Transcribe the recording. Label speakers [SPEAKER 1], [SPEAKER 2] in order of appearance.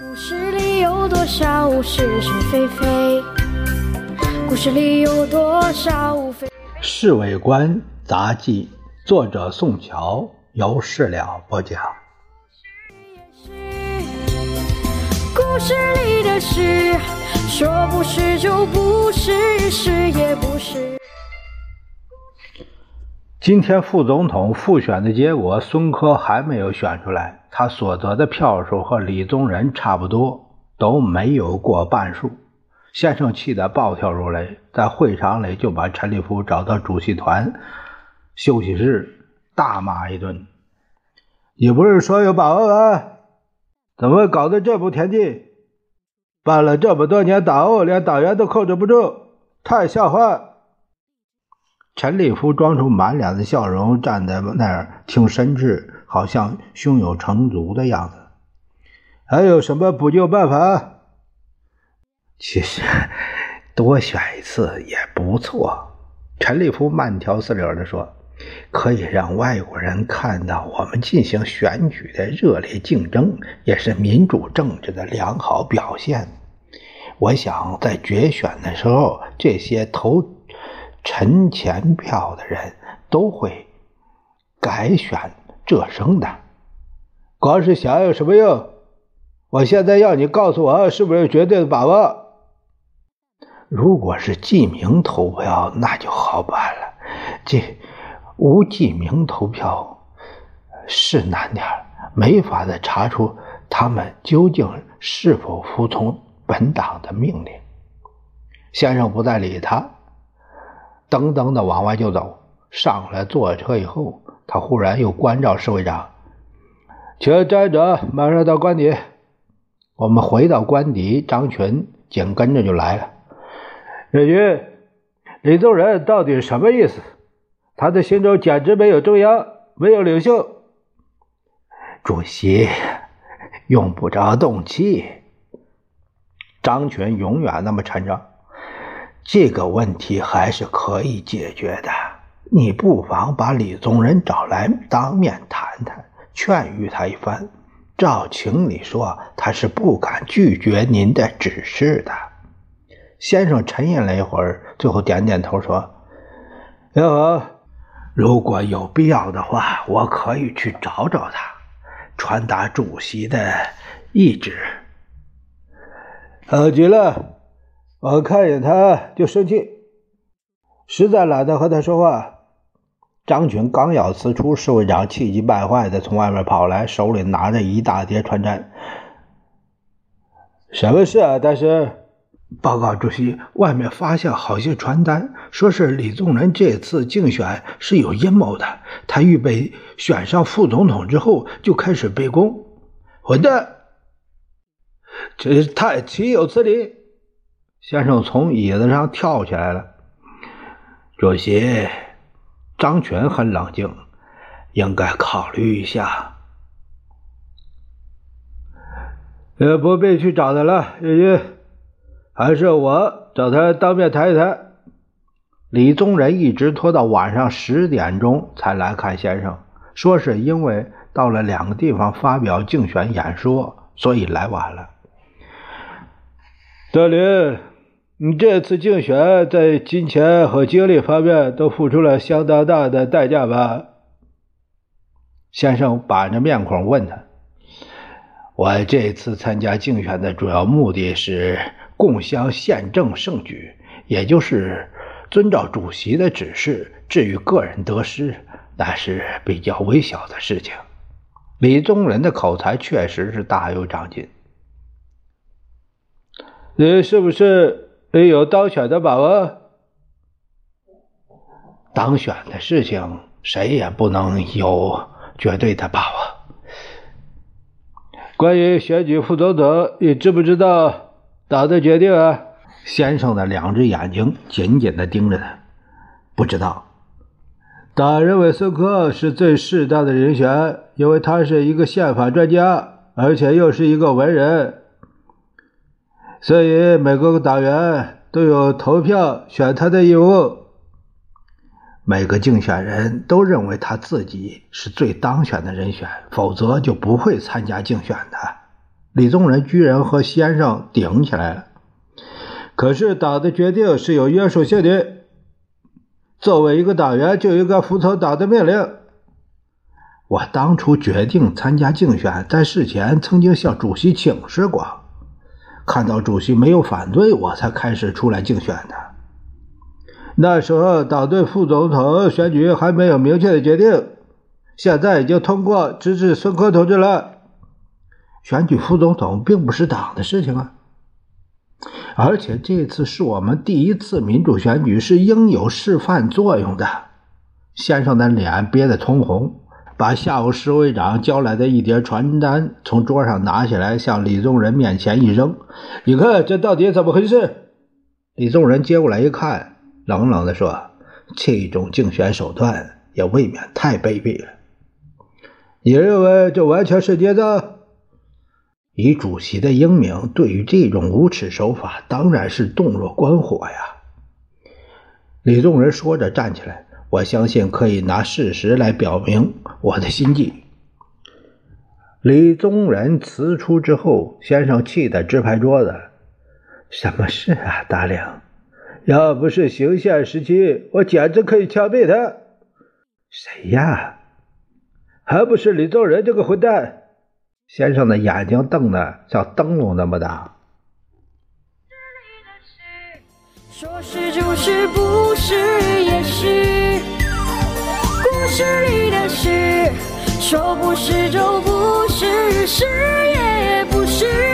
[SPEAKER 1] 故事里有多少是是非非？故事里有多少非？
[SPEAKER 2] 侍卫官杂记，作者宋乔，由事了播讲。
[SPEAKER 1] 故事里的事，说不是就不是，是也不是。
[SPEAKER 2] 今天副总统复选的结果，孙科还没有选出来，他所得的票数和李宗仁差不多，都没有过半数。先生气得暴跳如雷，在会场里就把陈立夫找到主席团休息室大骂一顿：“你不是说有把握吗？怎么搞得这步田地？办了这么多年党务，连党员都控制不住，太笑话！”陈立夫装出满脸的笑容，站在那儿听申智，好像胸有成竹的样子。还有什么补救办法？其实多选一次也不错。陈立夫慢条斯理地说：“可以让外国人看到我们进行选举的热烈竞争，也是民主政治的良好表现。我想在决选的时候，这些投……”陈钱票的人都会改选浙生的，光是想有什么用？我现在要你告诉我，是不是绝对的把握？如果是记名投票，那就好办了。这无记名投票是难点没法子查出他们究竟是否服从本党的命令。先生不再理他。噔噔的往外就走，上来坐车以后，他忽然又关照侍卫长：“请站着，马上到官邸。”我们回到官邸，张群紧跟着就来了。任军，李宗仁到底什么意思？他的心中简直没有中央，没有领袖。主席用不着动气。张群永远那么沉着。这个问题还是可以解决的，你不妨把李宗仁找来当面谈谈，劝喻他一番。照情理说，他是不敢拒绝您的指示的。先生沉吟了一会儿，最后点点头说：“也好，如果有必要的话，我可以去找找他，传达主席的意志。”好极了。我看见他就生气，实在懒得和他说话。张群刚要辞出，侍卫长气急败坏的从外面跑来，手里拿着一大叠传单。什么事啊？大师，报告主席，外面发现好些传单，说是李宗仁这次竞选是有阴谋的。他预备选上副总统之后就开始背功。混蛋！真是太岂有此理！先生从椅子上跳起来了。主席，张全很冷静，应该考虑一下。也，不必去找他了，日军，还是我找他当面谈一谈。李宗仁一直拖到晚上十点钟才来看先生，说是因为到了两个地方发表竞选演说，所以来晚了。德林。你这次竞选在金钱和精力方面都付出了相当大的代价吧？先生板着面孔问他：“我这次参加竞选的主要目的是共襄宪政盛举，也就是遵照主席的指示。至于个人得失，那是比较微小的事情。”李宗仁的口才确实是大有长进。你是不是？有当选的把握，当选的事情谁也不能有绝对的把握。关于选举副总统，你知不知道党的决定啊？先生的两只眼睛紧紧的盯着他，不知道。党认为孙科是最适当的人选，因为他是一个宪法专家，而且又是一个文人。所以，每个党员都有投票选他的义务。每个竞选人都认为他自己是最当选的人选，否则就不会参加竞选的。李宗仁居然和先生顶起来了。可是党的决定是有约束性的，作为一个党员就应该服从党的命令。我当初决定参加竞选，在事前曾经向主席请示过，看到主席没有反对，我才开始出来竞选的。那时候党对副总统选举还没有明确的决定，现在已经通过支持孙科同志了。选举副总统并不是党的事情啊，而且这次是我们第一次民主选举，是应有示范作用的。先生的脸憋得通红。把下午侍卫长交来的一叠传单从桌上拿起来，向李宗仁面前一扔：“你看这到底怎么回事？”李宗仁接过来一看，冷冷地说：“这种竞选手段也未免太卑鄙了。你认为这完全是捏造？以主席的英明，对于这种无耻手法，当然是洞若观火呀。”李宗仁说着站起来。我相信可以拿事实来表明我的心计。李宗仁辞出之后，先生气得直拍桌子：“什么事啊，大亮？要不是行宪时期，我简直可以枪毙他。谁呀？还不是李宗仁这个混蛋！”先生的眼睛瞪得像灯笼那么大。说是就是，不是也是。故事里的事，说不是就不是，是也不是。